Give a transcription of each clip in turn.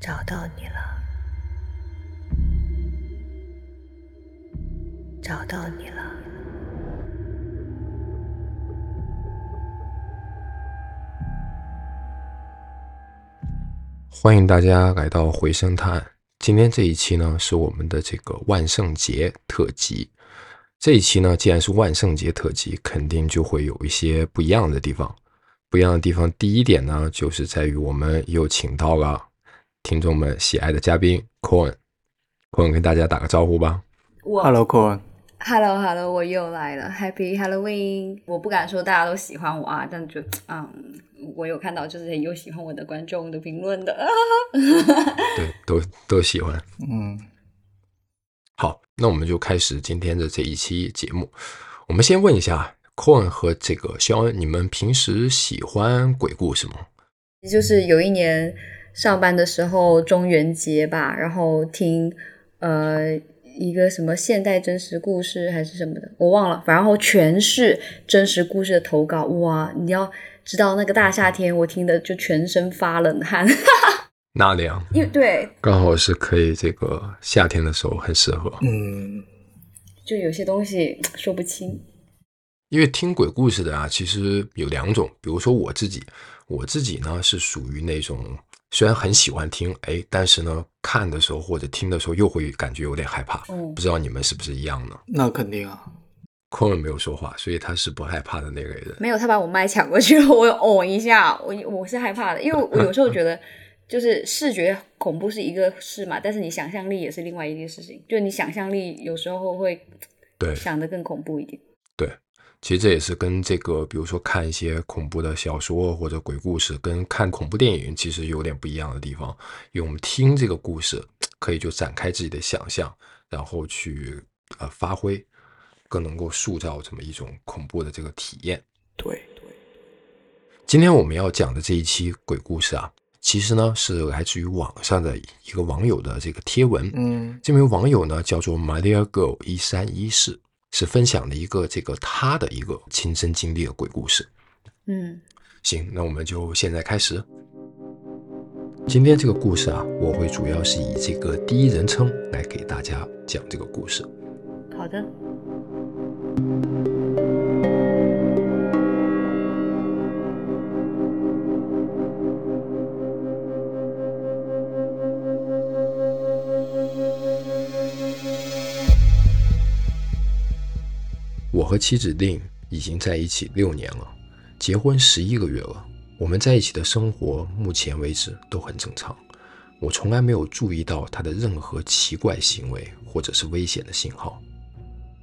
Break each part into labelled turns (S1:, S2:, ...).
S1: 找到你了，找到你了。
S2: 欢迎大家来到回声探。今天这一期呢，是我们的这个万圣节特辑。这一期呢，既然是万圣节特辑，肯定就会有一些不一样的地方。不一样的地方，第一点呢，就是在于我们又请到了听众们喜爱的嘉宾 Corn。Corn 跟大家打个招呼吧。
S3: 我
S4: Hello, Corn。
S3: Hello Hello，我又来了，Happy Halloween！我不敢说大家都喜欢我啊，但就嗯，我有看到就是有喜欢我的观众的评论的。
S2: 对，都都喜欢。
S4: 嗯，
S2: 好，那我们就开始今天的这一期节目。我们先问一下 Corn 和这个肖恩，你们平时喜欢鬼故事吗？
S3: 就是有一年上班的时候，中元节吧，然后听呃一个什么现代真实故事还是什么的，我忘了，然后全是真实故事的投稿，哇！你要知道那个大夏天，我听的就全身发冷汗，
S2: 纳凉，
S3: 因为对，
S2: 刚好是可以这个夏天的时候很适合。
S4: 嗯，
S3: 就有些东西说不清。
S2: 因为听鬼故事的啊，其实有两种，比如说我自己，我自己呢是属于那种虽然很喜欢听，哎，但是呢看的时候或者听的时候又会感觉有点害怕。
S3: 嗯
S2: 不知道你们是不是一样呢？
S4: 那肯定啊。
S2: 坤文没有说话，所以他是不害怕的那个人。
S3: 没有，他把我麦抢过去了，我有哦一下，我我是害怕的，因为我有时候觉得，就是视觉恐怖是一个事嘛，但是你想象力也是另外一件事情，就你想象力有时候会
S2: 对
S3: 想的更恐怖一点。
S2: 对，其实这也是跟这个，比如说看一些恐怖的小说或者鬼故事，跟看恐怖电影其实有点不一样的地方。因为我们听这个故事，可以就展开自己的想象，然后去呃发挥，更能够塑造这么一种恐怖的这个体验。
S4: 对，
S2: 今天我们要讲的这一期鬼故事啊，其实呢是来自于网上的一个网友的这个贴文。
S4: 嗯
S2: 这名网友呢叫做 Maria Girl 一三一四，是分享了一个这个他的一个亲身经历的鬼故事。
S3: 嗯，
S2: 行，那我们就现在开始。今天这个故事啊，我会主要是以这个第一人称来给大家讲这个故事。
S3: 好的。
S2: 和妻子令已经在一起六年了，结婚十一个月了。我们在一起的生活，目前为止都很正常。我从来没有注意到他的任何奇怪行为或者是危险的信号。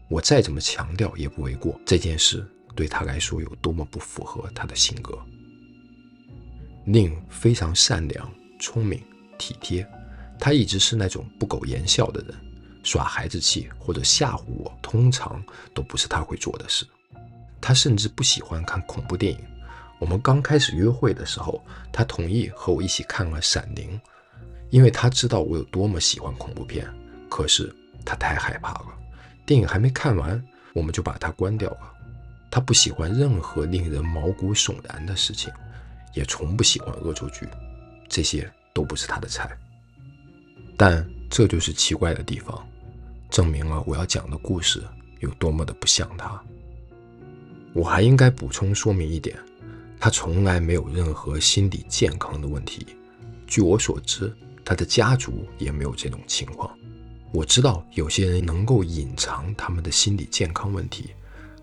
S2: 我再怎么强调也不为过，这件事对他来说有多么不符合他的性格。令非常善良、聪明、体贴，他一直是那种不苟言笑的人。耍孩子气或者吓唬我，通常都不是他会做的事。他甚至不喜欢看恐怖电影。我们刚开始约会的时候，他同意和我一起看了《闪灵》，因为他知道我有多么喜欢恐怖片。可是他太害怕了，电影还没看完，我们就把它关掉了。他不喜欢任何令人毛骨悚然的事情，也从不喜欢恶作剧，这些都不是他的菜。但这就是奇怪的地方。证明了我要讲的故事有多么的不像他。我还应该补充说明一点，他从来没有任何心理健康的问题。据我所知，他的家族也没有这种情况。我知道有些人能够隐藏他们的心理健康问题，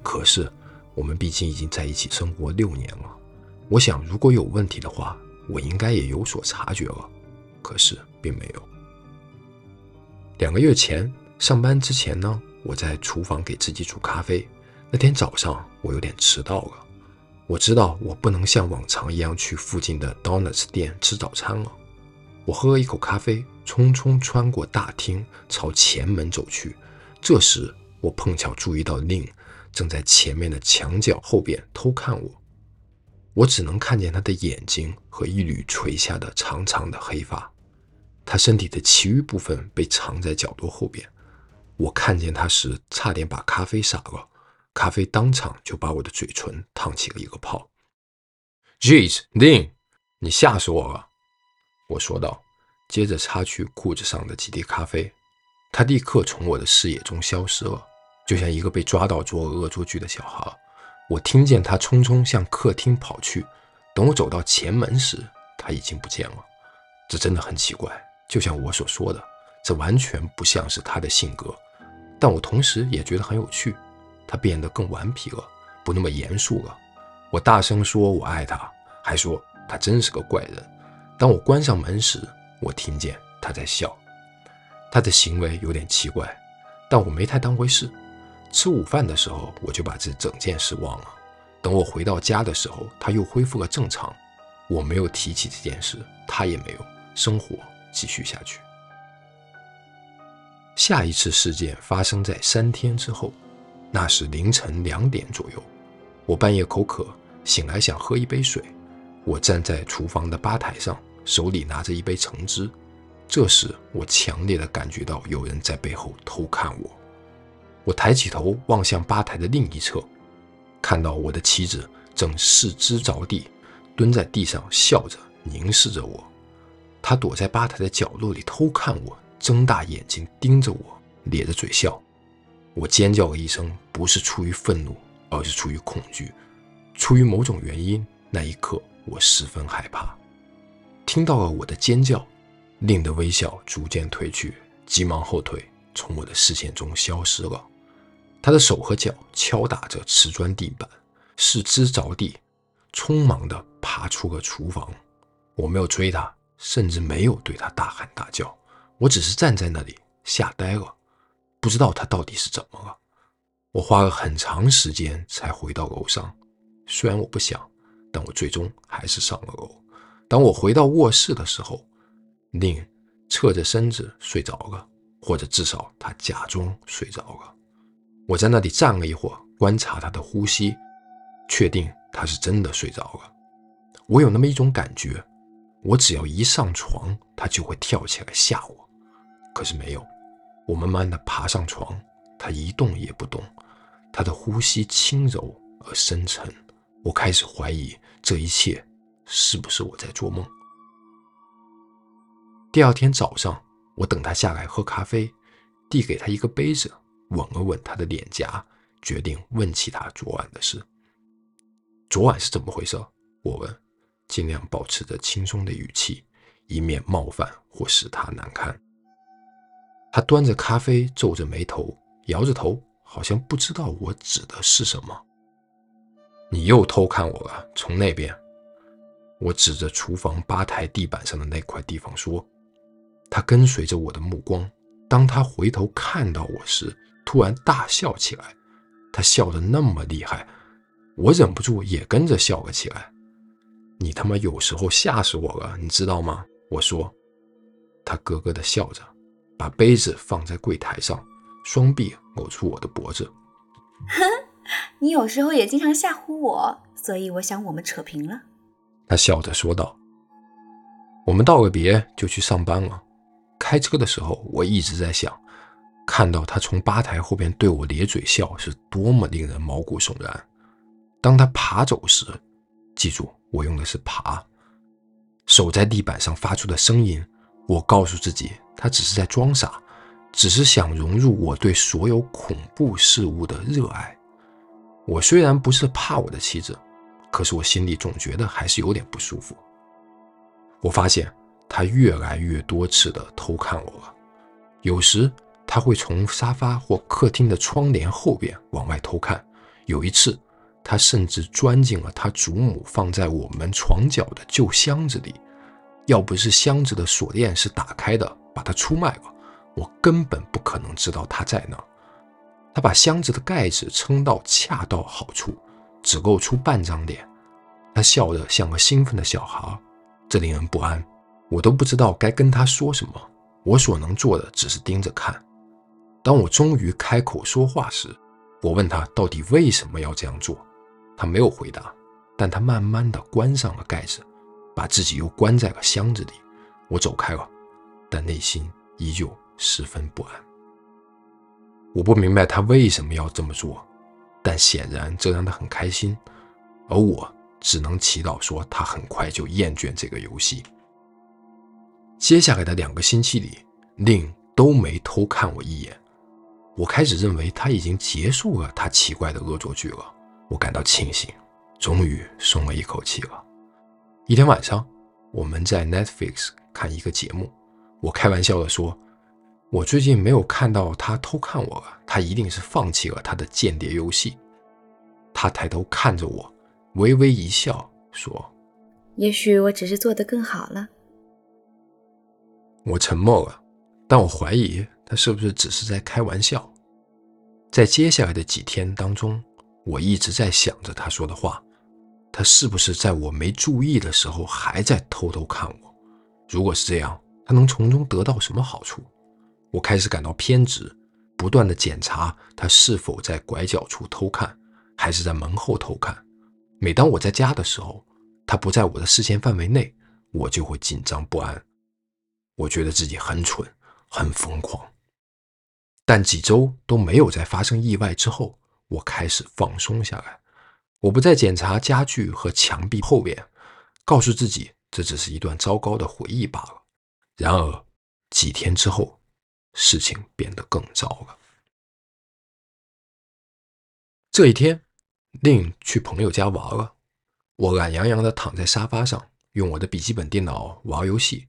S2: 可是我们毕竟已经在一起生活六年了。我想，如果有问题的话，我应该也有所察觉了，可是并没有。两个月前。上班之前呢，我在厨房给自己煮咖啡。那天早上我有点迟到了。我知道我不能像往常一样去附近的 Donuts 店吃早餐了。我喝了一口咖啡，匆匆穿过大厅，朝前门走去。这时，我碰巧注意到令正在前面的墙角后边偷看我。我只能看见他的眼睛和一缕垂下的长长的黑发。他身体的其余部分被藏在角落后边。我看见他时，差点把咖啡洒了，咖啡当场就把我的嘴唇烫起了一个泡。Jeez，Lin，你吓死我了！我说道。接着擦去裤子上的几滴咖啡。他立刻从我的视野中消失了，就像一个被抓到做恶作剧的小孩。我听见他匆匆向客厅跑去，等我走到前门时，他已经不见了。这真的很奇怪，就像我所说的，这完全不像是他的性格。但我同时也觉得很有趣，他变得更顽皮了，不那么严肃了。我大声说我爱他，还说他真是个怪人。当我关上门时，我听见他在笑。他的行为有点奇怪，但我没太当回事。吃午饭的时候，我就把这整件事忘了。等我回到家的时候，他又恢复了正常。我没有提起这件事，他也没有。生活继续下去。下一次事件发生在三天之后，那是凌晨两点左右。我半夜口渴，醒来想喝一杯水。我站在厨房的吧台上，手里拿着一杯橙汁。这时，我强烈的感觉到有人在背后偷看我。我抬起头望向吧台的另一侧，看到我的妻子正四肢着地，蹲在地上笑着凝视着我。她躲在吧台的角落里偷看我。睁大眼睛盯着我，咧着嘴笑。我尖叫了一声，不是出于愤怒，而是出于恐惧。出于某种原因，那一刻我十分害怕。听到了我的尖叫，令的微笑逐渐褪去，急忙后退，从我的视线中消失了。他的手和脚敲打着瓷砖地板，四肢着地，匆忙地爬出了厨房。我没有追他，甚至没有对他大喊大叫。我只是站在那里吓呆了，不知道他到底是怎么了。我花了很长时间才回到楼上，虽然我不想，但我最终还是上了楼。当我回到卧室的时候，宁侧着身子睡着了，或者至少他假装睡着了。我在那里站了一会儿，观察他的呼吸，确定他是真的睡着了。我有那么一种感觉，我只要一上床，他就会跳起来吓我。可是没有，我慢慢的爬上床，他一动也不动，他的呼吸轻柔而深沉。我开始怀疑这一切是不是我在做梦。第二天早上，我等他下来喝咖啡，递给他一个杯子，吻了吻他的脸颊，决定问起他昨晚的事。昨晚是怎么回事？我问，尽量保持着轻松的语气，以免冒犯或使他难堪。他端着咖啡，皱着眉头，摇着头，好像不知道我指的是什么。你又偷看我了，从那边。我指着厨房吧台地板上的那块地方说。他跟随着我的目光，当他回头看到我时，突然大笑起来。他笑得那么厉害，我忍不住也跟着笑了起来。你他妈有时候吓死我了，你知道吗？我说。他咯咯的笑着。把杯子放在柜台上，双臂搂住我的脖子。
S3: 哼，你有时候也经常吓唬我，所以我想我们扯平了。
S2: 他笑着说道。我们道个别就去上班了。开车的时候，我一直在想，看到他从吧台后边对我咧嘴笑，是多么令人毛骨悚然。当他爬走时，记住，我用的是爬，手在地板上发出的声音。我告诉自己。他只是在装傻，只是想融入我对所有恐怖事物的热爱。我虽然不是怕我的妻子，可是我心里总觉得还是有点不舒服。我发现他越来越多次的偷看我了，有时他会从沙发或客厅的窗帘后边往外偷看。有一次，他甚至钻进了他祖母放在我们床角的旧箱子里，要不是箱子的锁链是打开的。把它出卖了，我根本不可能知道他在哪。他把箱子的盖子撑到恰到好处，只露出半张脸。他笑得像个兴奋的小孩，这令人不安。我都不知道该跟他说什么。我所能做的只是盯着看。当我终于开口说话时，我问他到底为什么要这样做。他没有回答，但他慢慢地关上了盖子，把自己又关在了箱子里。我走开了。但内心依旧十分不安。我不明白他为什么要这么做，但显然这让他很开心，而我只能祈祷说他很快就厌倦这个游戏。接下来的两个星期里，令都没偷看我一眼。我开始认为他已经结束了他奇怪的恶作剧了。我感到庆幸，终于松了一口气了。一天晚上，我们在 Netflix 看一个节目，我开玩笑的说：“我最近没有看到他偷看我了，他一定是放弃了他的间谍游戏。”他抬头看着我，微微一笑，说：“
S3: 也许我只是做得更好了。”
S2: 我沉默了，但我怀疑他是不是只是在开玩笑。在接下来的几天当中，我一直在想着他说的话，他是不是在我没注意的时候还在偷偷看我？如果是这样，他能从中得到什么好处？我开始感到偏执，不断的检查他是否在拐角处偷看，还是在门后偷看。每当我在家的时候，他不在我的视线范围内，我就会紧张不安。我觉得自己很蠢，很疯狂，但几周都没有再发生意外之后，我开始放松下来。我不再检查家具和墙壁后面，告诉自己这只是一段糟糕的回忆罢了。然而几天之后，事情变得更糟了。这一天，令去朋友家玩了，我懒洋洋地躺在沙发上，用我的笔记本电脑玩游戏。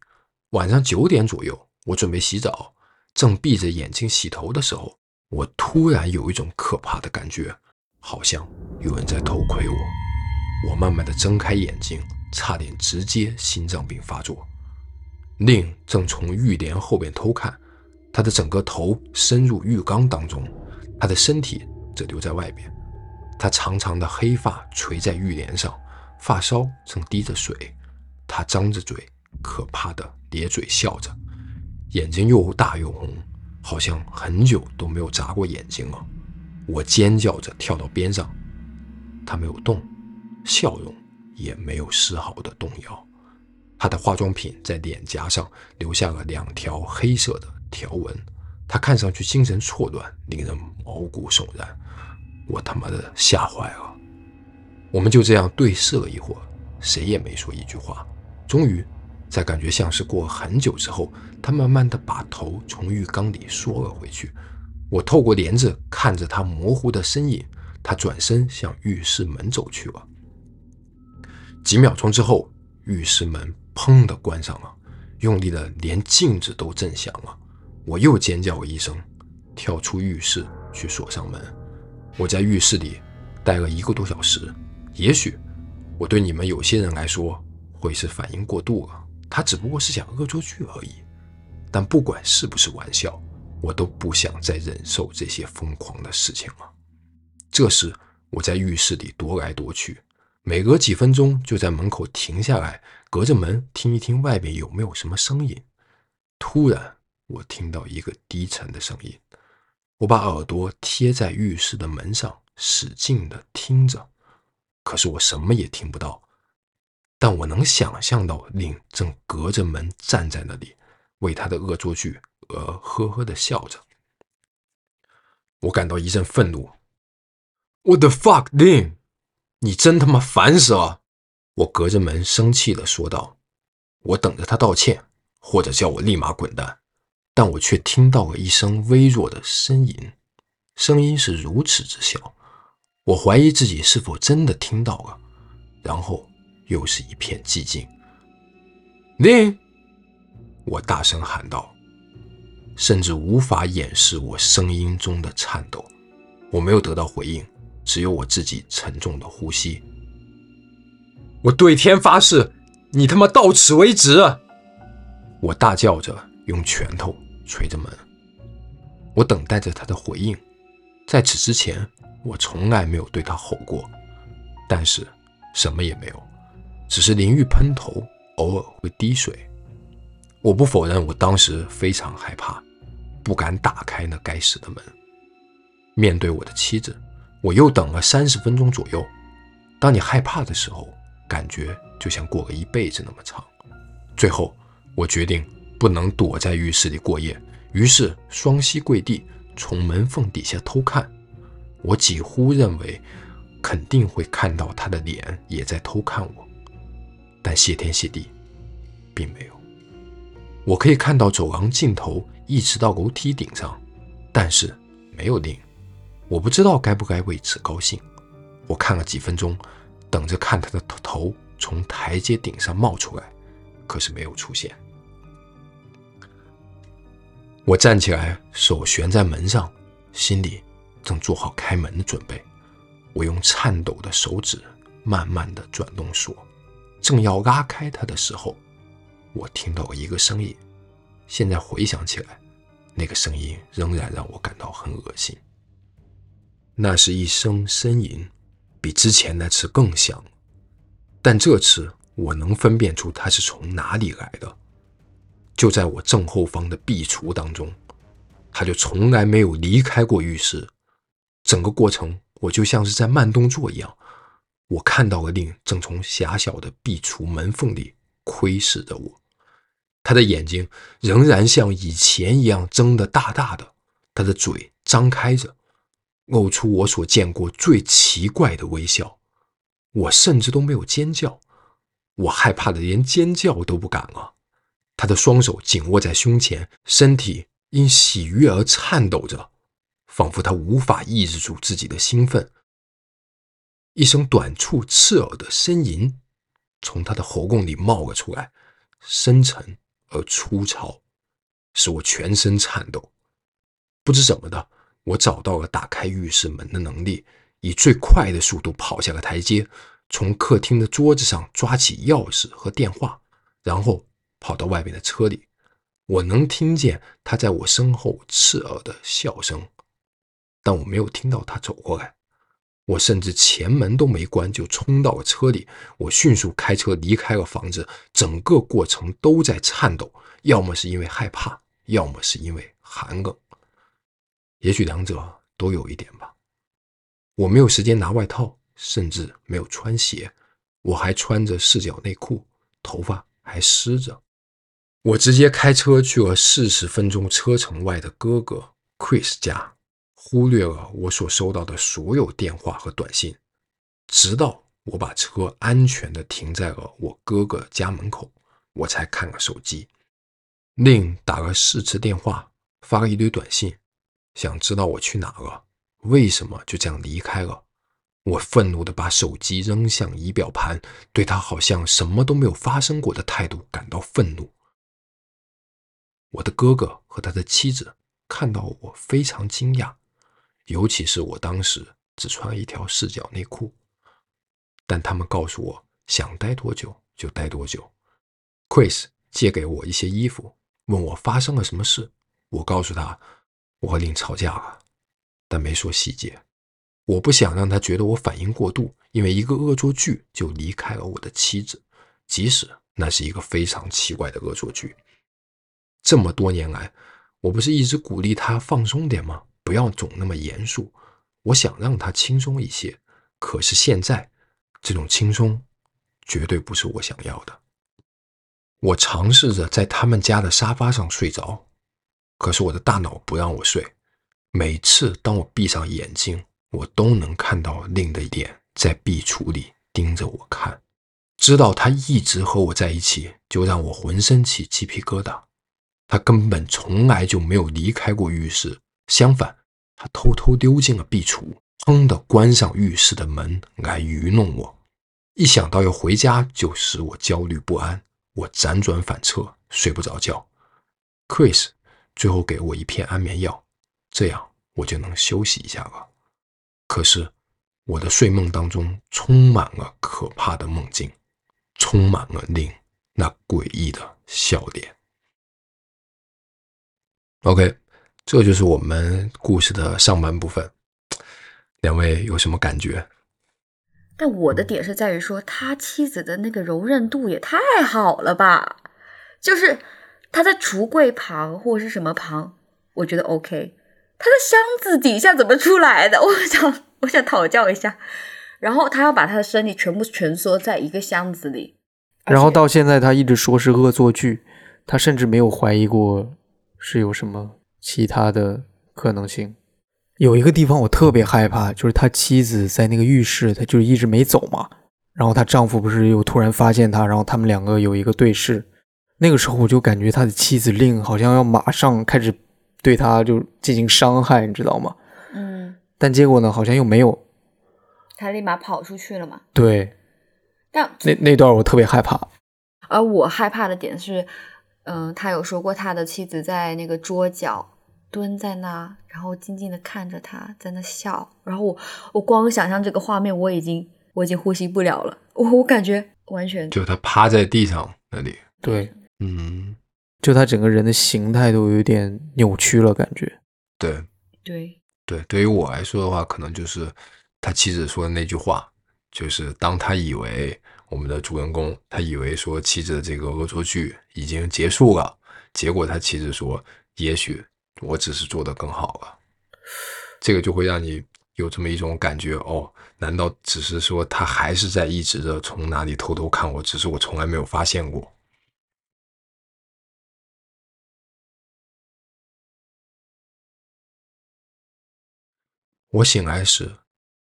S2: 晚上九点左右，我准备洗澡，正闭着眼睛洗头的时候，我突然有一种可怕的感觉，好像有人在偷窥我。我慢慢的睁开眼睛，差点直接心脏病发作。令正从浴帘后边偷看，他的整个头伸入浴缸当中，他的身体则留在外边。他长长的黑发垂在浴帘上，发梢正滴着水。他张着嘴。可怕的咧嘴笑着，眼睛又大又红，好像很久都没有眨过眼睛了。我尖叫着跳到边上，他没有动，笑容也没有丝毫的动摇。他的化妆品在脸颊上留下了两条黑色的条纹，他看上去精神错乱，令人毛骨悚然。我他妈的吓坏了。我们就这样对视了一会儿，谁也没说一句话。终于。在感觉像是过很久之后，他慢慢的把头从浴缸里缩了回去。我透过帘子看着他模糊的身影，他转身向浴室门走去了。几秒钟之后，浴室门砰的关上了，用力的连镜子都震响了。我又尖叫一声，跳出浴室去锁上门。我在浴室里待了一个多小时，也许我对你们有些人来说会是反应过度了。他只不过是想恶作剧而已，但不管是不是玩笑，我都不想再忍受这些疯狂的事情了。这时，我在浴室里踱来踱去，每隔几分钟就在门口停下来，隔着门听一听外面有没有什么声音。突然，我听到一个低沉的声音，我把耳朵贴在浴室的门上，使劲的听着，可是我什么也听不到。但我能想象到，令正隔着门站在那里，为他的恶作剧而呵呵的笑着。我感到一阵愤怒。What the fuck，令，你真他妈烦死了！我隔着门生气的说道。我等着他道歉，或者叫我立马滚蛋，但我却听到了一声微弱的呻吟，声音是如此之小，我怀疑自己是否真的听到了，然后。又是一片寂静。令，我大声喊道，甚至无法掩饰我声音中的颤抖。我没有得到回应，只有我自己沉重的呼吸。我对天发誓，你他妈到此为止！我大叫着，用拳头捶着门。我等待着他的回应。在此之前，我从来没有对他吼过，但是什么也没有。只是淋浴喷头偶尔会滴水，我不否认，我当时非常害怕，不敢打开那该死的门。面对我的妻子，我又等了三十分钟左右。当你害怕的时候，感觉就像过了一辈子那么长。最后，我决定不能躲在浴室里过夜，于是双膝跪地，从门缝底下偷看。我几乎认为，肯定会看到他的脸也在偷看我。但谢天谢地，并没有。我可以看到走廊尽头一直到楼梯顶上，但是没有令。我不知道该不该为此高兴。我看了几分钟，等着看他的头从台阶顶上冒出来，可是没有出现。我站起来，手悬在门上，心里正做好开门的准备。我用颤抖的手指慢慢的转动锁，正要拉开它的时候，我听到了一个声音。现在回想起来，那个声音仍然让我感到很恶心。那是一声呻吟，比之前那次更响，但这次我能分辨出它是从哪里来的。就在我正后方的壁橱当中，他就从来没有离开过浴室。整个过程，我就像是在慢动作一样。我看到了令正从狭小的壁橱门缝里窥视着我，他的眼睛仍然像以前一样睁得大大的，他的嘴张开着，露出我所见过最奇怪的微笑。我甚至都没有尖叫，我害怕的连尖叫都不敢了。他的双手紧握在胸前，身体因喜悦而颤抖着，仿佛他无法抑制住自己的兴奋。一声短促刺耳的呻吟从他的喉咙里冒了出来，深沉而粗糙，使我全身颤抖。不知怎么的，我找到了打开浴室门的能力，以最快的速度跑下了台阶，从客厅的桌子上抓起钥匙和电话，然后。跑到外面的车里，我能听见他在我身后刺耳的笑声，但我没有听到他走过来。我甚至前门都没关就冲到了车里。我迅速开车离开了房子，整个过程都在颤抖，要么是因为害怕，要么是因为寒冷，也许两者都有一点吧。我没有时间拿外套，甚至没有穿鞋，我还穿着四角内裤，头发还湿着。我直接开车去了四十分钟车程外的哥哥 Chris 家，忽略了我所收到的所有电话和短信，直到我把车安全地停在了我哥哥家门口，我才看了手机。令打了四次电话，发了一堆短信，想知道我去哪了，为什么就这样离开了。我愤怒地把手机扔向仪表盘，对他好像什么都没有发生过的态度感到愤怒。我的哥哥和他的妻子看到我非常惊讶，尤其是我当时只穿一条四角内裤。但他们告诉我想待多久就待多久。Chris 借给我一些衣服，问我发生了什么事。我告诉他我和林吵架了，但没说细节。我不想让他觉得我反应过度，因为一个恶作剧就离开了我的妻子，即使那是一个非常奇怪的恶作剧。这么多年来，我不是一直鼓励他放松点吗？不要总那么严肃。我想让他轻松一些，可是现在这种轻松绝对不是我想要的。我尝试着在他们家的沙发上睡着，可是我的大脑不让我睡。每次当我闭上眼睛，我都能看到另的脸在壁橱里盯着我看。知道他一直和我在一起，就让我浑身起鸡皮疙瘩。他根本从来就没有离开过浴室，相反，他偷偷溜进了壁橱，砰的关上浴室的门来愚弄我。一想到要回家，就使我焦虑不安，我辗转反侧，睡不着觉。Chris 最后给我一片安眠药，这样我就能休息一下了。可是，我的睡梦当中充满了可怕的梦境，充满了令那诡异的笑脸。OK，这就是我们故事的上半部分。两位有什么感觉？
S4: 但我的点是在于说，他妻子的那个柔韧度也太好了吧？就是他在橱柜旁或者是什么旁，我觉得 OK。他的箱子底下怎么出来的？我想，我想讨教一下。然后他要把他的身体全部蜷缩在一个箱子里。
S5: 然后到现在，他一直说是恶作剧，他甚至没有怀疑过。是有什么其他的可能性？有一个地方我特别害怕，就是他妻子在那个浴室，他就一直没走嘛。然后她丈夫不是又突然发现她，然后他们两个有一个对视。那个时候我就感觉他的妻子令好像要马上开始对他就进行伤害，你知道吗？
S4: 嗯，
S5: 但结果呢，好像又没有。
S4: 他立马跑出去了嘛。
S5: 对，
S4: 但
S5: 那那段我特别害怕。
S4: 而我害怕的点是，嗯、他有说过他的妻子在那个桌角蹲在那，然后静静的看着他在那笑，然后我我光想象这个画面，我已经我已经呼吸不了了，我我感觉完全
S2: 就他趴在地上那里，
S5: 对，
S2: 嗯，
S5: 就他整个人的形态都有点扭曲了，感觉。
S2: 对
S4: 对，
S2: 对，对于我来说的话，可能就是他妻子说的那句话，就是当他以为我们的主人公，他以为说妻子的这个恶作剧已经结束了，结果他妻子说，也许我只是做得更好了，这个就会让你有这么一种感觉，哦，难道只是说他还是在一直的从哪里偷偷看我，只是我从来没有发现过？我醒来时，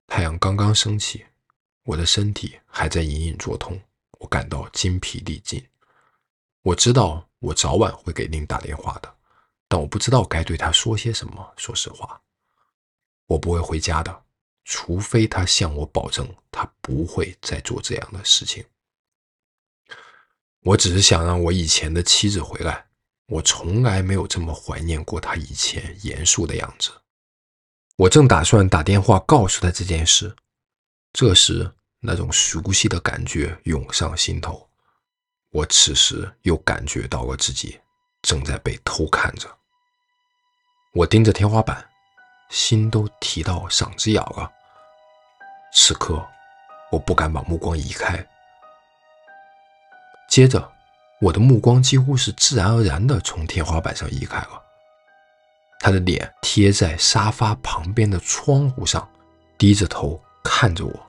S2: 太阳刚刚升起，我的身体还在隐隐作痛，我感到筋疲力尽。我知道我早晚会给令打电话的，但我不知道该对他说些什么。说实话，我不会回家的，除非他向我保证他不会再做这样的事情。我只是想让我以前的妻子回来，我从来没有这么怀念过她以前严肃的样子。我正打算打电话告诉他这件事，这时那种熟悉的感觉涌上心头。我此时又感觉到了自己正在被偷看着。我盯着天花板，心都提到嗓子眼了。此刻，我不敢把目光移开。接着，我的目光几乎是自然而然地从天花板上移开了。他的脸贴在沙发旁边的窗户上，低着头看着我，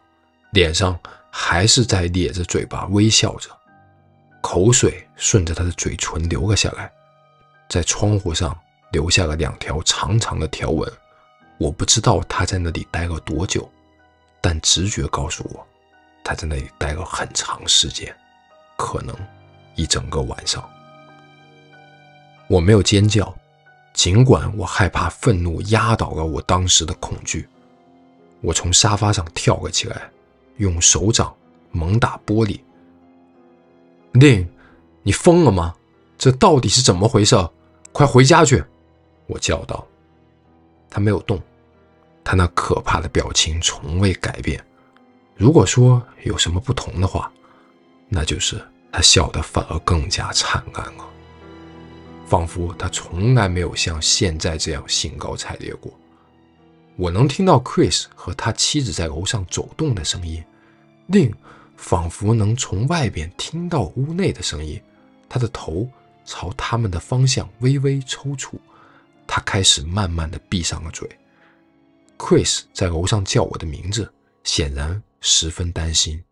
S2: 脸上还是在咧着嘴巴微笑着，口水顺着他的嘴唇流了下来，在窗户上留下了两条长长的条纹。我不知道他在那里待了多久，但直觉告诉我，他在那里待了很长时间，可能一整个晚上。我没有尖叫。尽管我害怕愤怒压倒了我当时的恐惧，我从沙发上跳了起来，用手掌猛打玻璃。令，你疯了吗？这到底是怎么回事？快回家去！我叫道。他没有动，他那可怕的表情从未改变。如果说有什么不同的话，那就是他笑得反而更加灿烂了。仿佛他从来没有像现在这样兴高采烈过。我能听到 Chris 和他妻子在楼上走动的声音，令仿佛能从外边听到屋内的声音。他的头朝他们的方向微微抽搐，他开始慢慢的闭上了嘴。Chris 在楼上叫我的名字，显然十分担心。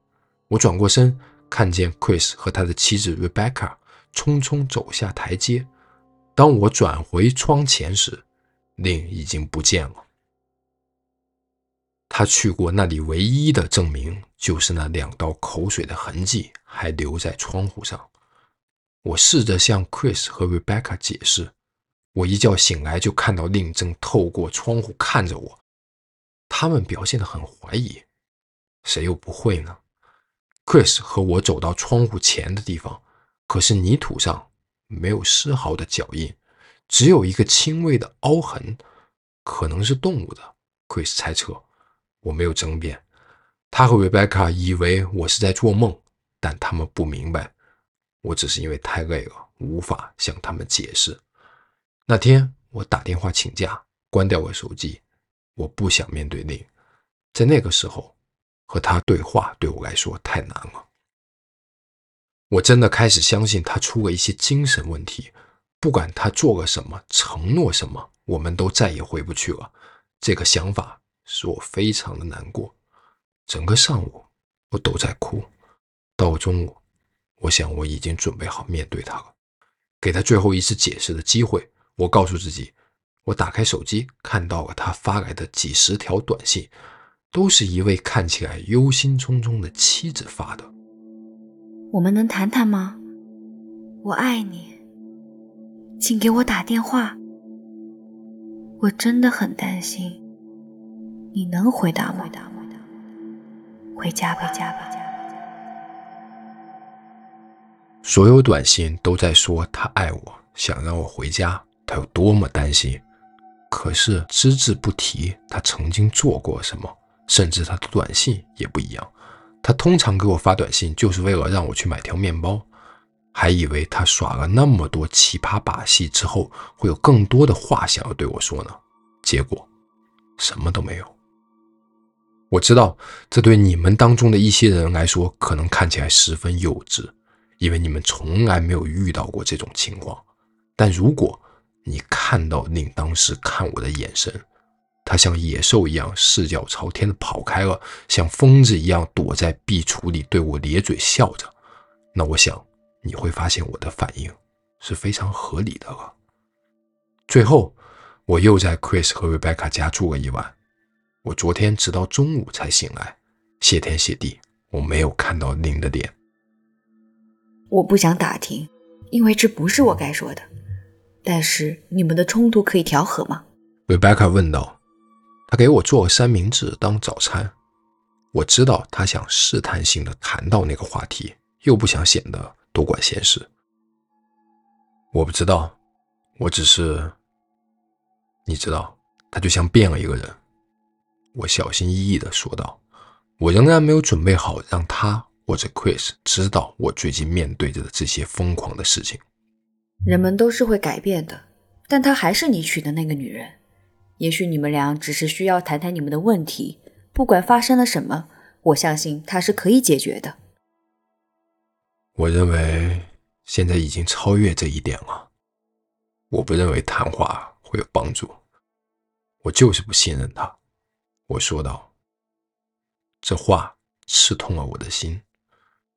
S2: 我转过身，看见 Chris 和他的妻子 Rebecca 匆匆走下台阶。当我转回窗前时，令已经不见了。他去过那里，唯一的证明就是那两道口水的痕迹还留在窗户上。我试着向 Chris 和 Rebecca 解释，我一觉醒来就看到令正透过窗户看着我。他们表现得很怀疑，谁又不会呢？Chris 和我走到窗户前的地方，可是泥土上。没有丝毫的脚印，只有一个轻微的凹痕，可能是动物的。Chris 猜测，我没有争辩。他和 Rebecca 以为我是在做梦，但他们不明白，我只是因为太累了，无法向他们解释。那天我打电话请假，关掉了手机。我不想面对令，在那个时候和他对话对我来说太难了。我真的开始相信他出了一些精神问题，不管他做了什么，承诺什么，我们都再也回不去了。这个想法使我非常的难过。整个上午我都在哭。到中午，我想我已经准备好面对他了，给他最后一次解释的机会。我告诉自己，我打开手机，看到了他发来的几十条短信，都是一位看起来忧心忡忡的妻子发的。
S3: 我们能谈谈吗？我爱你，请给我打电话。我真的很担心，你能回答吗？回家吧，回家吧。
S2: 所有短信都在说他爱我，想让我回家，他有多么担心。可是只字不提他曾经做过什么，甚至他的短信也不一样。他通常给我发短信，就是为了让我去买条面包。还以为他耍了那么多奇葩把戏之后，会有更多的话想要对我说呢。结果，什么都没有。我知道这对你们当中的一些人来说，可能看起来十分幼稚，因为你们从来没有遇到过这种情况。但如果你看到令当时看我的眼神，他像野兽一样四脚朝天的跑开了，像疯子一样躲在壁橱里对我咧嘴笑着，那我想。你会发现我的反应是非常合理的了。最后，我又在 Chris 和 Rebecca 家住了一晚。我昨天直到中午才醒来。谢天谢地，我没有看到您的脸。
S3: 我不想打听，因为这不是我该说的。但是你们的冲突可以调和吗
S2: ？Rebecca 问道。他给我做三明治当早餐。我知道他想试探性的谈到那个话题，又不想显得。多管闲事，我不知道，我只是，你知道，他就像变了一个人。我小心翼翼的说道：“我仍然没有准备好让他或者 Chris 知道我最近面对着的这些疯狂的事情。”
S3: 人们都是会改变的，但她还是你娶的那个女人。也许你们俩只是需要谈谈你们的问题，不管发生了什么，我相信他是可以解决的。
S2: 我认为现在已经超越这一点了。我不认为谈话会有帮助，我就是不信任他。我说道。这话刺痛了我的心。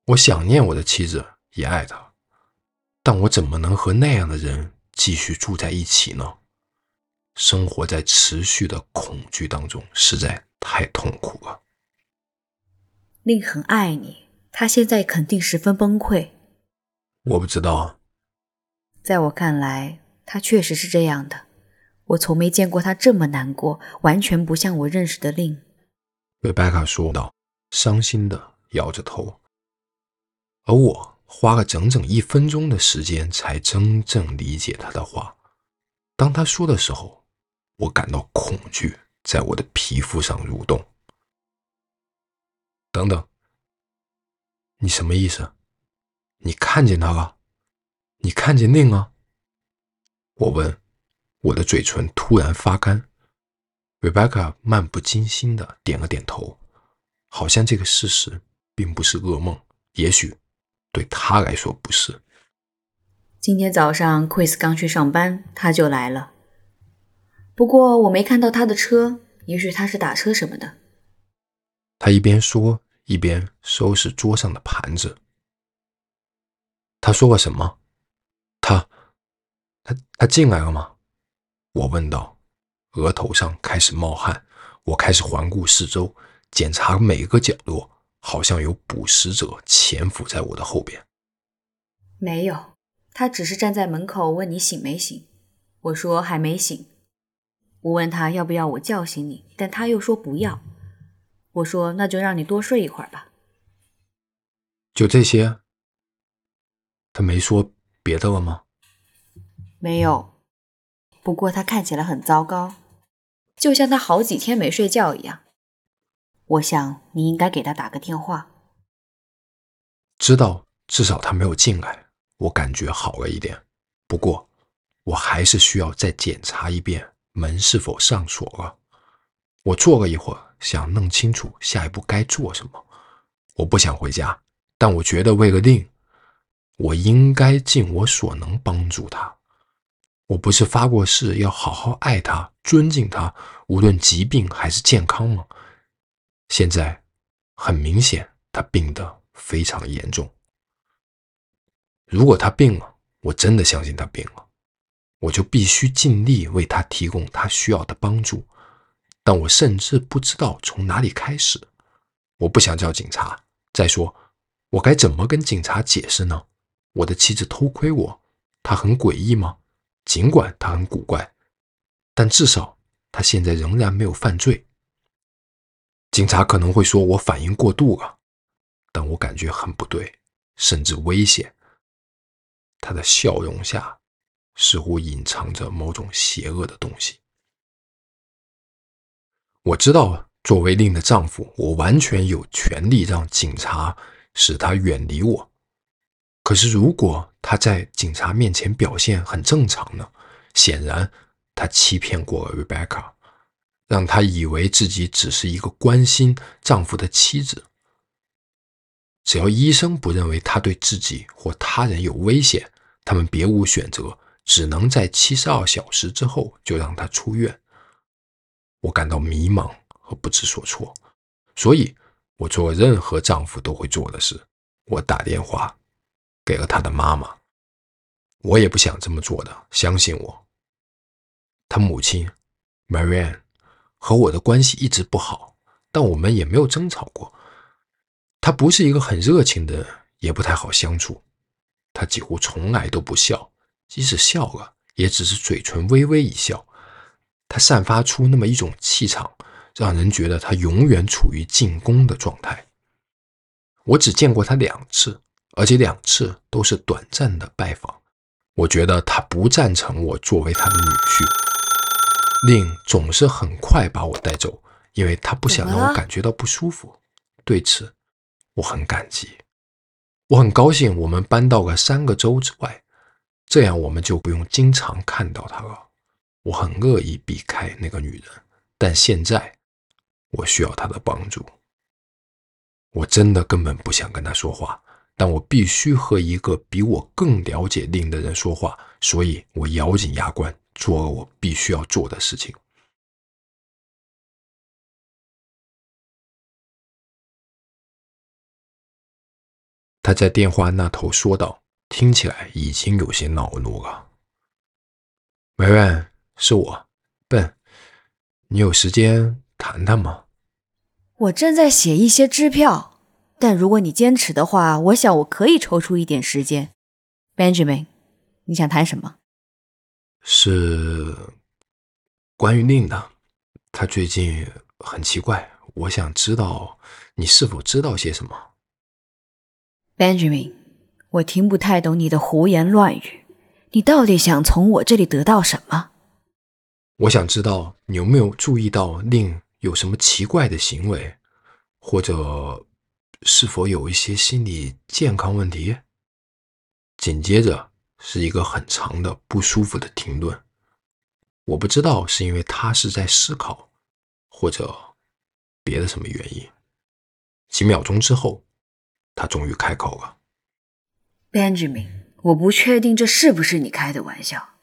S2: 我想念我的妻子，也爱她，但我怎么能和那样的人继续住在一起呢？生活在持续的恐惧当中，实在太痛苦了。
S3: 令很爱你。他现在肯定十分崩溃。
S2: 我不知道。
S3: 在我看来，他确实是这样的。我从没见过他这么难过，完全不像我认识的令。
S2: 瑞贝卡说道，伤心的摇着头。而我花了整整一分钟的时间，才真正理解他的话。当他说的时候，我感到恐惧在我的皮肤上蠕动。等等。你什么意思？你看见他了？你看见令了？我问，我的嘴唇突然发干。Rebecca 漫不经心的点了点头，好像这个事实并不是噩梦，也许对他来说不是。
S3: 今天早上 Chris 刚去上班，他就来了。不过我没看到他的车，也许他是打车什么的。
S2: 他一边说。一边收拾桌上的盘子，他说过什么？他，他，他进来了吗？我问道。额头上开始冒汗，我开始环顾四周，检查每个角落，好像有捕食者潜伏在我的后边。
S3: 没有，他只是站在门口问你醒没醒。我说还没醒。我问他要不要我叫醒你，但他又说不要。我说：“那就让你多睡一会儿吧。”
S2: 就这些？他没说别的了吗？
S3: 没有。不过他看起来很糟糕，就像他好几天没睡觉一样。我想你应该给他打个电话。
S2: 知道，至少他没有进来，我感觉好了一点。不过，我还是需要再检查一遍门是否上锁了。我坐了一会儿。想弄清楚下一步该做什么。我不想回家，但我觉得为了令，我应该尽我所能帮助他。我不是发过誓要好好爱他、尊敬他，无论疾病还是健康吗？现在很明显，他病得非常严重。如果他病了，我真的相信他病了，我就必须尽力为他提供他需要的帮助。但我甚至不知道从哪里开始。我不想叫警察。再说，我该怎么跟警察解释呢？我的妻子偷窥我，她很诡异吗？尽管她很古怪，但至少她现在仍然没有犯罪。警察可能会说我反应过度了，但我感觉很不对，甚至危险。他的笑容下似乎隐藏着某种邪恶的东西。我知道，作为令的丈夫，我完全有权利让警察使他远离我。可是，如果他在警察面前表现很正常呢？显然，他欺骗过 Rebecca。让她以为自己只是一个关心丈夫的妻子。只要医生不认为他对自己或他人有危险，他们别无选择，只能在七十二小时之后就让她出院。我感到迷茫和不知所措，所以我做任何丈夫都会做的事：我打电话给了他的妈妈。我也不想这么做的，相信我。他母亲，Marianne。和我的关系一直不好，但我们也没有争吵过。他不是一个很热情的人，也不太好相处。他几乎从来都不笑，即使笑了，也只是嘴唇微微一笑。他散发出那么一种气场，让人觉得他永远处于进攻的状态。我只见过他两次，而且两次都是短暂的拜访。我觉得他不赞成我作为他的女婿。令总是很快把我带走，因为他不想让我感觉到不舒服。对此，我很感激。我很高兴我们搬到了三个州之外，这样我们就不用经常看到他了。我很乐意避开那个女人，但现在我需要她的帮助。我真的根本不想跟她说话，但我必须和一个比我更了解令的人说话，所以我咬紧牙关。做了我必须要做的事情。他在电话那头说道，听起来已经有些恼怒了。梅兰，是我，笨，你有时间谈谈吗？
S3: 我正在写一些支票，但如果你坚持的话，我想我可以抽出一点时间。Benjamin，你想谈什么？
S2: 是关于令的，他最近很奇怪，我想知道你是否知道些什么
S3: ，Benjamin。我听不太懂你的胡言乱语，你到底想从我这里得到什么？
S2: 我想知道你有没有注意到令有什么奇怪的行为，或者是否有一些心理健康问题。紧接着。是一个很长的不舒服的停顿，我不知道是因为他是在思考，或者别的什么原因。几秒钟之后，他终于开口了
S3: ：“Benjamin，我不确定这是不是你开的玩笑，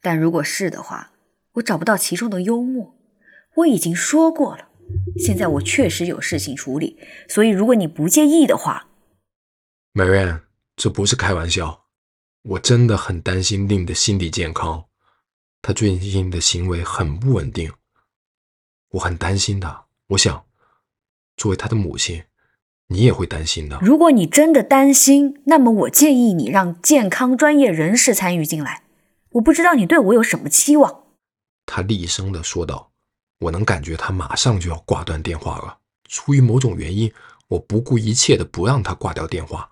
S3: 但如果是的话，我找不到其中的幽默。我已经说过了，现在我确实有事情处理，所以如果你不介意的话
S2: ，Maryan，这不是开玩笑。”我真的很担心令的心理健康，他最近的行为很不稳定，我很担心他。我想，作为他的母亲，你也会担心的。
S3: 如果你真的担心，那么我建议你让健康专业人士参与进来。我不知道你对我有什么期望。
S2: 他厉声的说道。我能感觉他马上就要挂断电话了。出于某种原因，我不顾一切的不让他挂掉电话。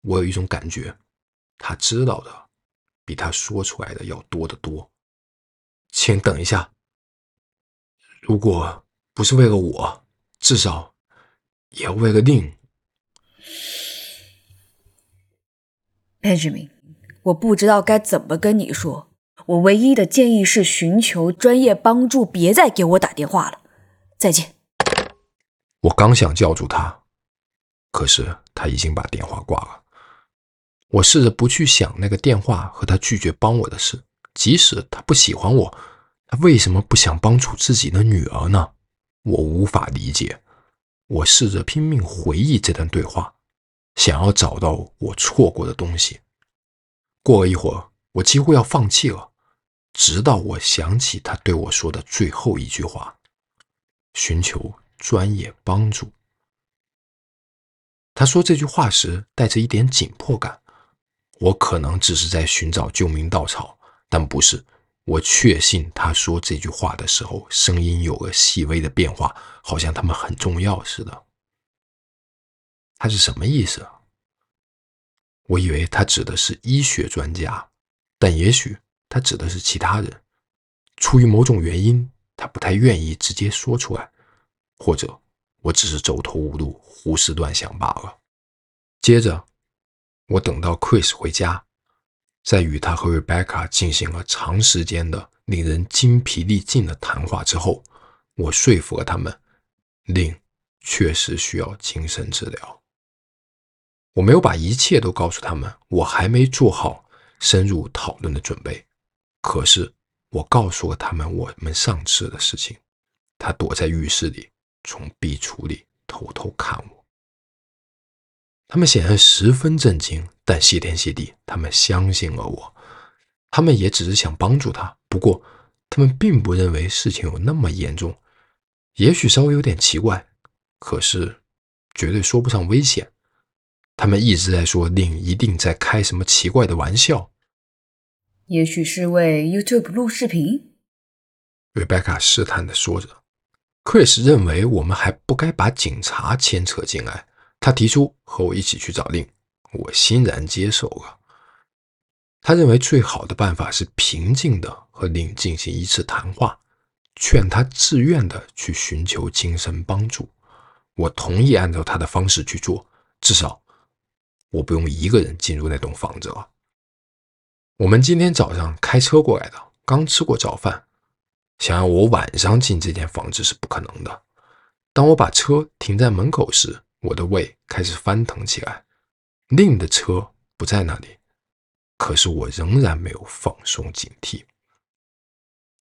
S2: 我有一种感觉。他知道的比他说出来的要多得多。请等一下，如果不是为了我，至少也要为了令。
S3: Benjamin，我不知道该怎么跟你说。我唯一的建议是寻求专业帮助，别再给我打电话了。再见。
S2: 我刚想叫住他，可是他已经把电话挂了。我试着不去想那个电话和他拒绝帮我的事，即使他不喜欢我，他为什么不想帮助自己的女儿呢？我无法理解。我试着拼命回忆这段对话，想要找到我错过的东西。过了一会儿，我几乎要放弃了，直到我想起他对我说的最后一句话：“寻求专业帮助。”他说这句话时带着一点紧迫感。我可能只是在寻找救命稻草，但不是。我确信他说这句话的时候，声音有了细微的变化，好像他们很重要似的。他是什么意思？我以为他指的是医学专家，但也许他指的是其他人。出于某种原因，他不太愿意直接说出来，或者我只是走投无路，胡思乱想罢了。接着，我等到 Chris 回家。在与他和 Rebecca 进行了长时间的、令人精疲力尽的谈话之后，我说服了他们，令确实需要精神治疗。我没有把一切都告诉他们，我还没做好深入讨论的准备。可是，我告诉了他们我们上次的事情。他躲在浴室里，从壁橱里偷偷看我。他们显然十分震惊，但谢天谢地，他们相信了我。他们也只是想帮助他，不过他们并不认为事情有那么严重。也许稍微有点奇怪，可是绝对说不上危险。他们一直在说令一定在开什么奇怪的玩笑。
S3: 也许是为 YouTube 录视频。
S2: Rebecca 试探地说着。Chris 认为我们还不该把警察牵扯进来。他提出和我一起去找令，我欣然接受了。他认为最好的办法是平静的和令进行一次谈话，劝他自愿的去寻求精神帮助。我同意按照他的方式去做，至少我不用一个人进入那栋房子了。我们今天早上开车过来的，刚吃过早饭，想要我晚上进这间房子是不可能的。当我把车停在门口时，我的胃开始翻腾起来，令的车不在那里，可是我仍然没有放松警惕。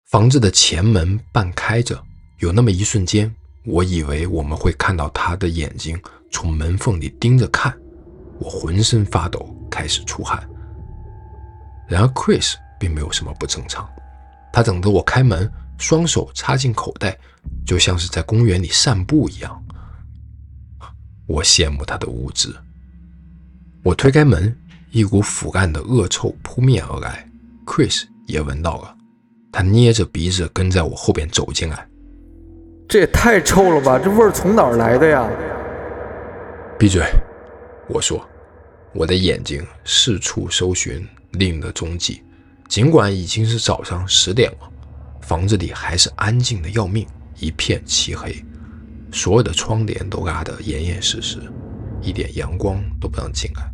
S2: 房子的前门半开着，有那么一瞬间，我以为我们会看到他的眼睛从门缝里盯着看，我浑身发抖，开始出汗。然而，Chris 并没有什么不正常，他等着我开门，双手插进口袋，就像是在公园里散步一样。我羡慕他的无知。我推开门，一股腐烂的恶臭扑面而来。Chris 也闻到了，他捏着鼻子跟在我后边走进来。
S5: 这也太臭了吧！这味儿从哪儿来的呀？
S2: 闭嘴！我说，我的眼睛四处搜寻令的踪迹。尽管已经是早上十点了，房子里还是安静的要命，一片漆黑。所有的窗帘都拉得严严实实，一点阳光都不让进来。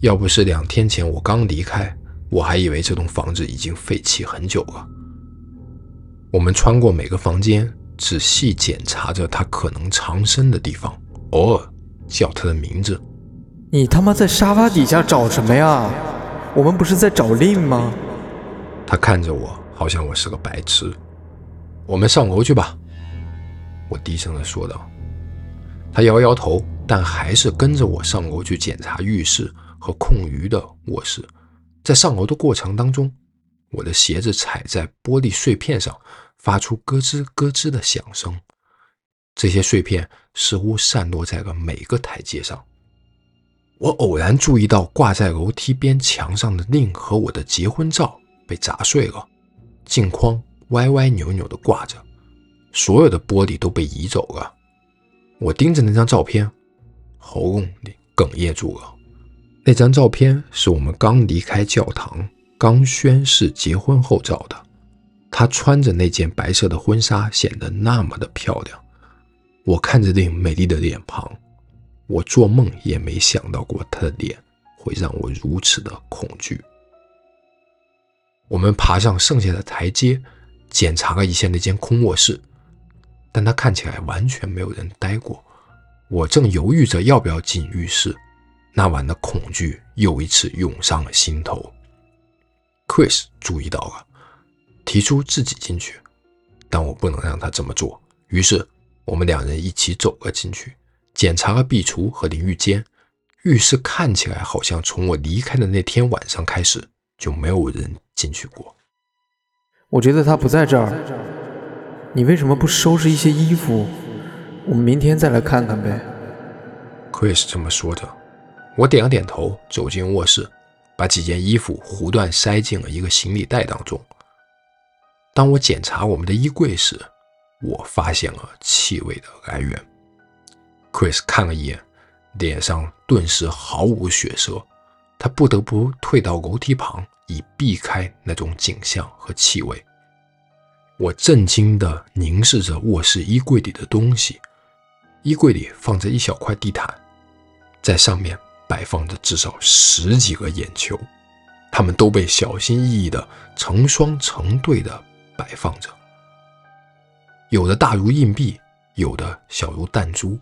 S2: 要不是两天前我刚离开，我还以为这栋房子已经废弃很久了。我们穿过每个房间，仔细检查着它可能藏身的地方，偶尔叫他的名字。
S5: 你他妈在沙发底下找什么呀？我们不是在找令吗？
S2: 他看着我，好像我是个白痴。我们上楼去吧。我低声地说道，他摇摇头，但还是跟着我上楼去检查浴室和空余的卧室。在上楼的过程当中，我的鞋子踩在玻璃碎片上，发出咯吱咯吱的响声。这些碎片似乎散落在了每个台阶上。我偶然注意到挂在楼梯边墙上的令和我的结婚照被砸碎了，镜框歪歪扭扭地挂着。所有的玻璃都被移走了。我盯着那张照片，喉咙里哽咽住了。那张照片是我们刚离开教堂、刚宣誓结婚后照的。她穿着那件白色的婚纱，显得那么的漂亮。我看着那美丽的脸庞，我做梦也没想到过她的脸会让我如此的恐惧。我们爬上剩下的台阶，检查了一下那间空卧室。但他看起来完全没有人待过。我正犹豫着要不要进浴室，那晚的恐惧又一次涌上了心头。Chris 注意到了，提出自己进去，但我不能让他这么做。于是我们两人一起走了进去，检查了壁橱和淋浴间。浴室看起来好像从我离开的那天晚上开始就没有人进去过。
S5: 我觉得他不在这儿。你为什么不收拾一些衣服？我们明天再来看看呗。
S2: Chris 这么说着，我点了点头，走进卧室。把几件衣服胡乱塞进了一个行李袋当中。当我检查我们的衣柜时，我发现了气味的来源。Chris 看了一眼，脸上顿时毫无血色，他不得不退到楼梯旁，以避开那种景象和气味。我震惊地凝视着卧室衣柜里的东西，衣柜里放着一小块地毯，在上面摆放着至少十几个眼球，它们都被小心翼翼地成双成对地摆放着，有的大如硬币，有的小如弹珠。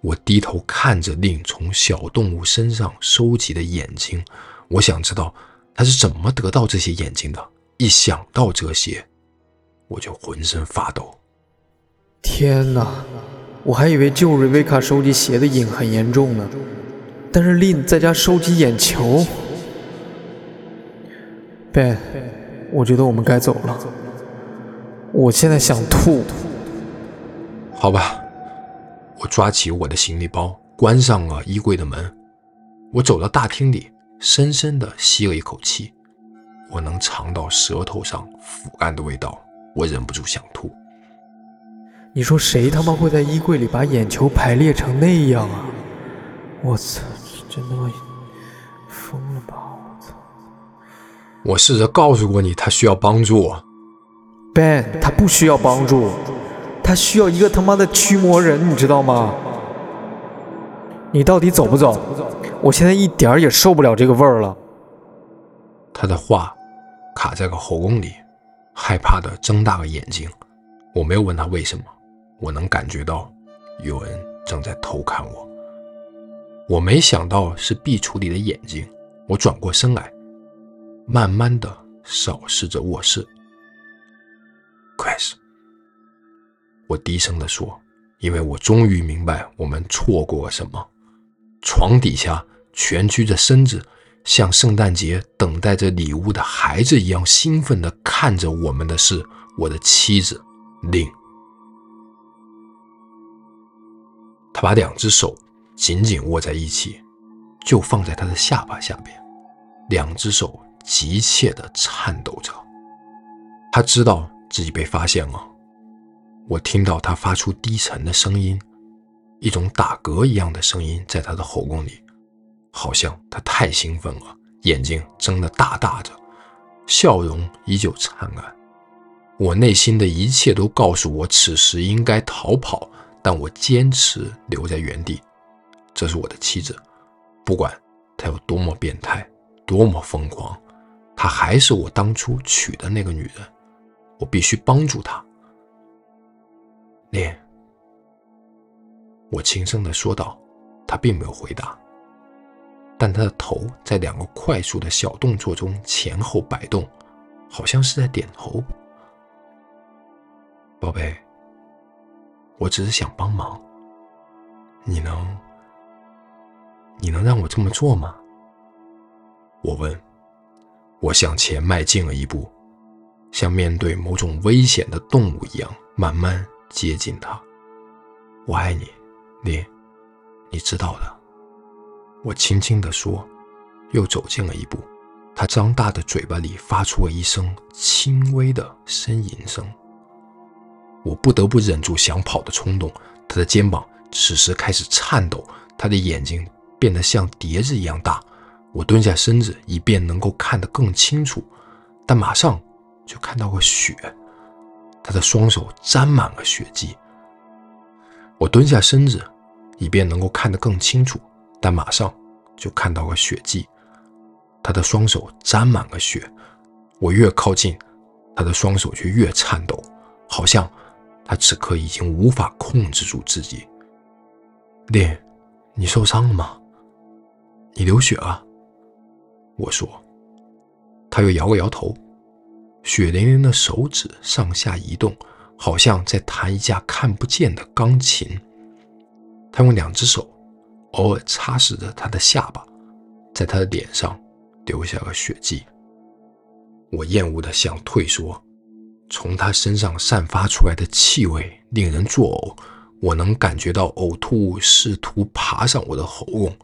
S2: 我低头看着令从小动物身上收集的眼睛，我想知道他是怎么得到这些眼睛的。一想到这些，我就浑身发抖。
S5: 天哪！我还以为救瑞维卡收集鞋的瘾很严重呢，但是令在家收集眼球。Ben，我觉得我们该走了。我现在想吐。
S2: 好吧，我抓起我的行李包，关上了衣柜的门。我走到大厅里，深深地吸了一口气。我能尝到舌头上腐烂的味道。我忍不住想吐。
S5: 你说谁他妈会在衣柜里把眼球排列成那样啊？我操，真他妈疯了吧！我操！
S2: 我试着告诉过你，他需要帮助。
S5: Ben，他不需要帮助，他需要一个他妈的驱魔人，你知道吗？你到底走不走？我现在一点儿也受不了这个味儿了。
S2: 他的话卡在了喉咙里。害怕的睁大了眼睛，我没有问他为什么，我能感觉到有人正在偷看我。我没想到是壁橱里的眼睛，我转过身来，慢慢的扫视着卧室。Chris，我低声的说，因为我终于明白我们错过了什么。床底下蜷曲着身子。像圣诞节等待着礼物的孩子一样兴奋地看着我们的是我的妻子令。他把两只手紧紧握在一起，就放在他的下巴下边，两只手急切地颤抖着。他知道自己被发现了。我听到他发出低沉的声音，一种打嗝一样的声音在他的喉咙里。好像他太兴奋了，眼睛睁得大大的，笑容依旧灿烂。我内心的一切都告诉我，此时应该逃跑，但我坚持留在原地。这是我的妻子，不管她有多么变态，多么疯狂，她还是我当初娶的那个女人。我必须帮助她。念，我轻声地说道。她并没有回答。但他的头在两个快速的小动作中前后摆动，好像是在点头。宝贝，我只是想帮忙，你能，你能让我这么做吗？我问。我向前迈进了一步，像面对某种危险的动物一样，慢慢接近他。我爱你，你，你知道的。我轻轻地说，又走近了一步。他张大的嘴巴里发出了一声轻微的呻吟声。我不得不忍住想跑的冲动。他的肩膀此时开始颤抖，他的眼睛变得像碟子一样大。我蹲下身子，以便能够看得更清楚，但马上就看到了血。他的双手沾满了血迹。我蹲下身子，以便能够看得更清楚。但马上就看到了血迹，他的双手沾满了血。我越靠近，他的双手却越颤抖，好像他此刻已经无法控制住自己。烈，你受伤了吗？你流血了。我说。他又摇了摇头，血淋淋的手指上下移动，好像在弹一架看不见的钢琴。他用两只手。偶尔擦拭着他的下巴，在他的脸上留下了血迹。我厌恶地想退缩，从他身上散发出来的气味令人作呕。我能感觉到呕吐物试图爬上我的喉咙，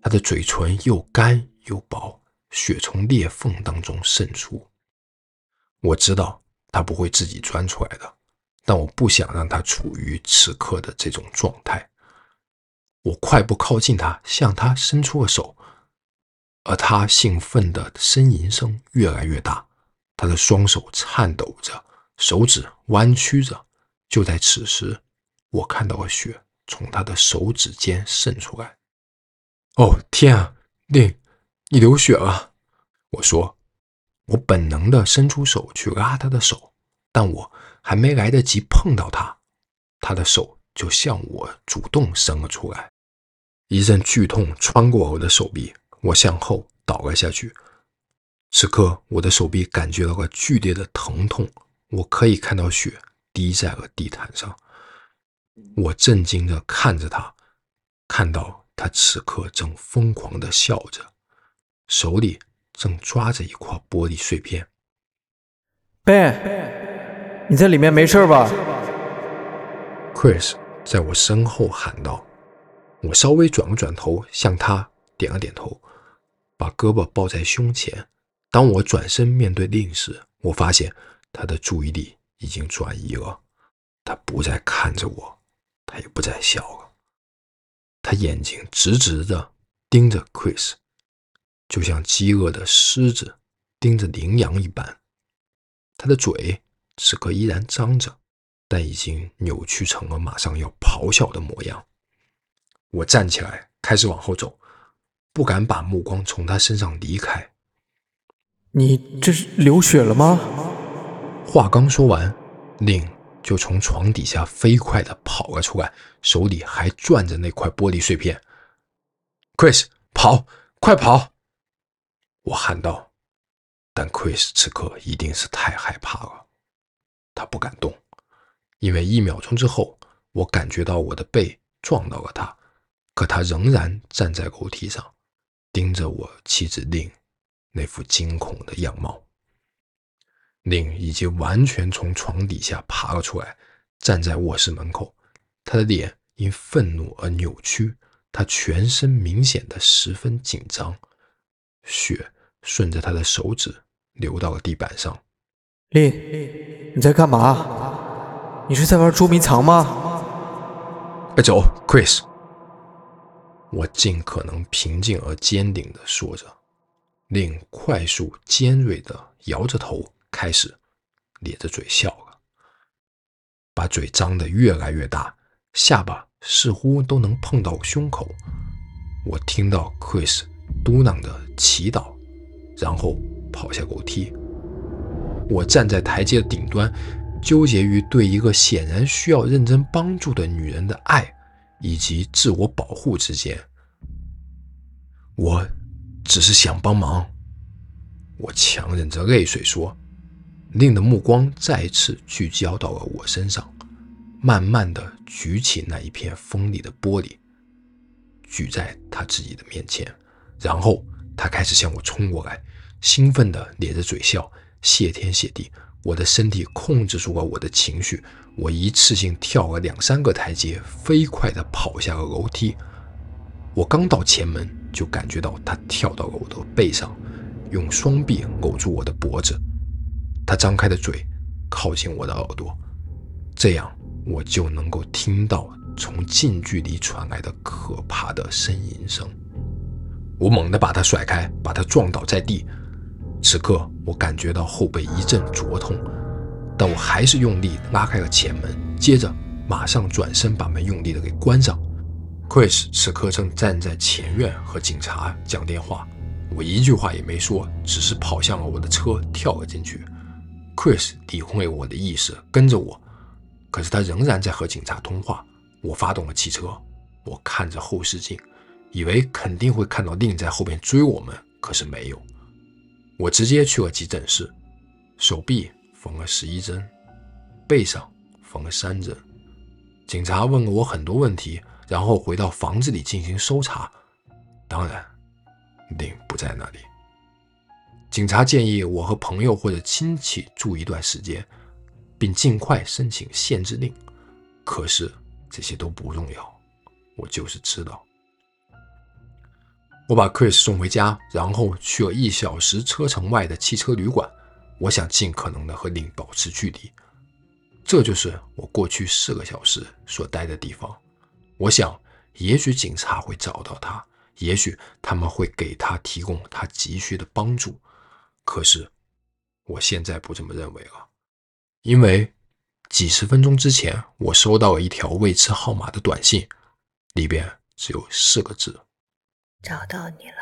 S2: 他的嘴唇又干又薄，血从裂缝当中渗出。我知道他不会自己钻出来的，但我不想让他处于此刻的这种状态。我快步靠近他，向他伸出了手，而他兴奋的呻吟声越来越大，他的双手颤抖着，手指弯曲着。就在此时，我看到了血从他的手指间渗出来。哦，天啊，令，你流血了！我说，我本能的伸出手去拉他的手，但我还没来得及碰到他，他的手就向我主动伸了出来。一阵剧痛穿过我的手臂，我向后倒了下去。此刻，我的手臂感觉到了剧烈的疼痛，我可以看到血。滴在了地毯上，我震惊地看着他，看到他此刻正疯狂地笑着，手里正抓着一块玻璃碎片。
S5: Ben，你在里面没事吧
S2: ？Chris 在我身后喊道。我稍微转了转头，向他点了点头，把胳膊抱在胸前。当我转身面对令时，我发现他的注意力。已经转移了，他不再看着我，他也不再笑了，他眼睛直直的盯着 Chris，就像饥饿的狮子盯着羚羊一般。他的嘴此刻依然张着，但已经扭曲成了马上要咆哮的模样。我站起来，开始往后走，不敢把目光从他身上离开。
S5: 你这是流血了吗？
S2: 话刚说完，令就从床底下飞快地跑了出来，手里还攥着那块玻璃碎片。Chris，跑，快跑！我喊道。但 Chris 此刻一定是太害怕了，他不敢动，因为一秒钟之后，我感觉到我的背撞到了他，可他仍然站在楼梯上，盯着我妻子令那副惊恐的样貌。令已经完全从床底下爬了出来，站在卧室门口。他的脸因愤怒而扭曲，他全身明显的十分紧张，血顺着他的手指流到了地板上。
S5: 令，你在干嘛？你是在玩捉迷藏吗？
S2: 快走，Chris！我尽可能平静而坚定地说着。令快速尖锐地摇着头。开始咧着嘴笑了，把嘴张得越来越大，下巴似乎都能碰到胸口。我听到 Chris 嘟囔着祈祷，然后跑下楼梯。我站在台阶的顶端，纠结于对一个显然需要认真帮助的女人的爱以及自我保护之间。我只是想帮忙。我强忍着泪水说。令的目光再次聚焦到了我身上，慢慢的举起那一片锋利的玻璃，举在他自己的面前，然后他开始向我冲过来，兴奋的咧着嘴笑。谢天谢地，我的身体控制住了我的情绪，我一次性跳了两三个台阶，飞快的跑下了楼梯。我刚到前门，就感觉到他跳到了我的背上，用双臂搂住我的脖子。他张开的嘴靠近我的耳朵，这样我就能够听到从近距离传来的可怕的呻吟声。我猛地把他甩开，把他撞倒在地。此刻我感觉到后背一阵灼痛，但我还是用力拉开了前门，接着马上转身把门用力的给关上。Chris 此刻正站在前院和警察讲电话，我一句话也没说，只是跑向了我的车，跳了进去。Chris 理会我的意思，跟着我，可是他仍然在和警察通话。我发动了汽车，我看着后视镜，以为肯定会看到令在后边追我们，可是没有。我直接去了急诊室，手臂缝了十一针，背上缝了三针。警察问了我很多问题，然后回到房子里进行搜查。当然，令不在那里。警察建议我和朋友或者亲戚住一段时间，并尽快申请限制令。可是这些都不重要，我就是知道。我把 Chris 送回家，然后去了一小时车程外的汽车旅馆。我想尽可能的和林保持距离。这就是我过去四个小时所待的地方。我想，也许警察会找到他，也许他们会给他提供他急需的帮助。可是，我现在不这么认为了，因为几十分钟之前，我收到了一条未知号码的短信，里边只有四个字：“
S1: 找到你了。”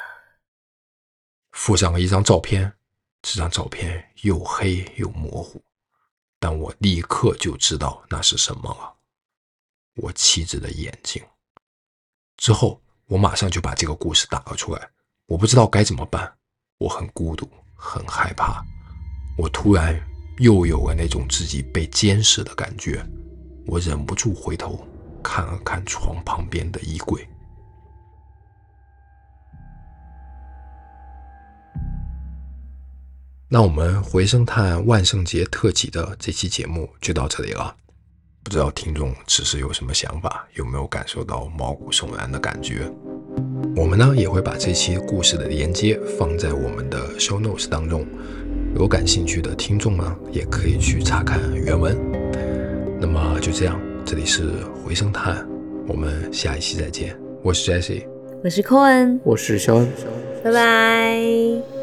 S2: 附上了一张照片，这张照片又黑又模糊，但我立刻就知道那是什么了。我妻子的眼睛。之后，我马上就把这个故事打了出来。我不知道该怎么办，我很孤独。很害怕，我突然又有了那种自己被监视的感觉，我忍不住回头看了看床旁边的衣柜。那我们回声探万圣节特辑的这期节目就到这里了，不知道听众此时有什么想法，有没有感受到毛骨悚然的感觉？我们呢也会把这期故事的连接放在我们的 show notes 当中，有感兴趣的听众呢也可以去查看原文。那么就这样，这里是回声探，我们下一期再见。我是 Jesse，
S4: 我是 Cohen，
S5: 我是肖恩，
S4: 拜拜。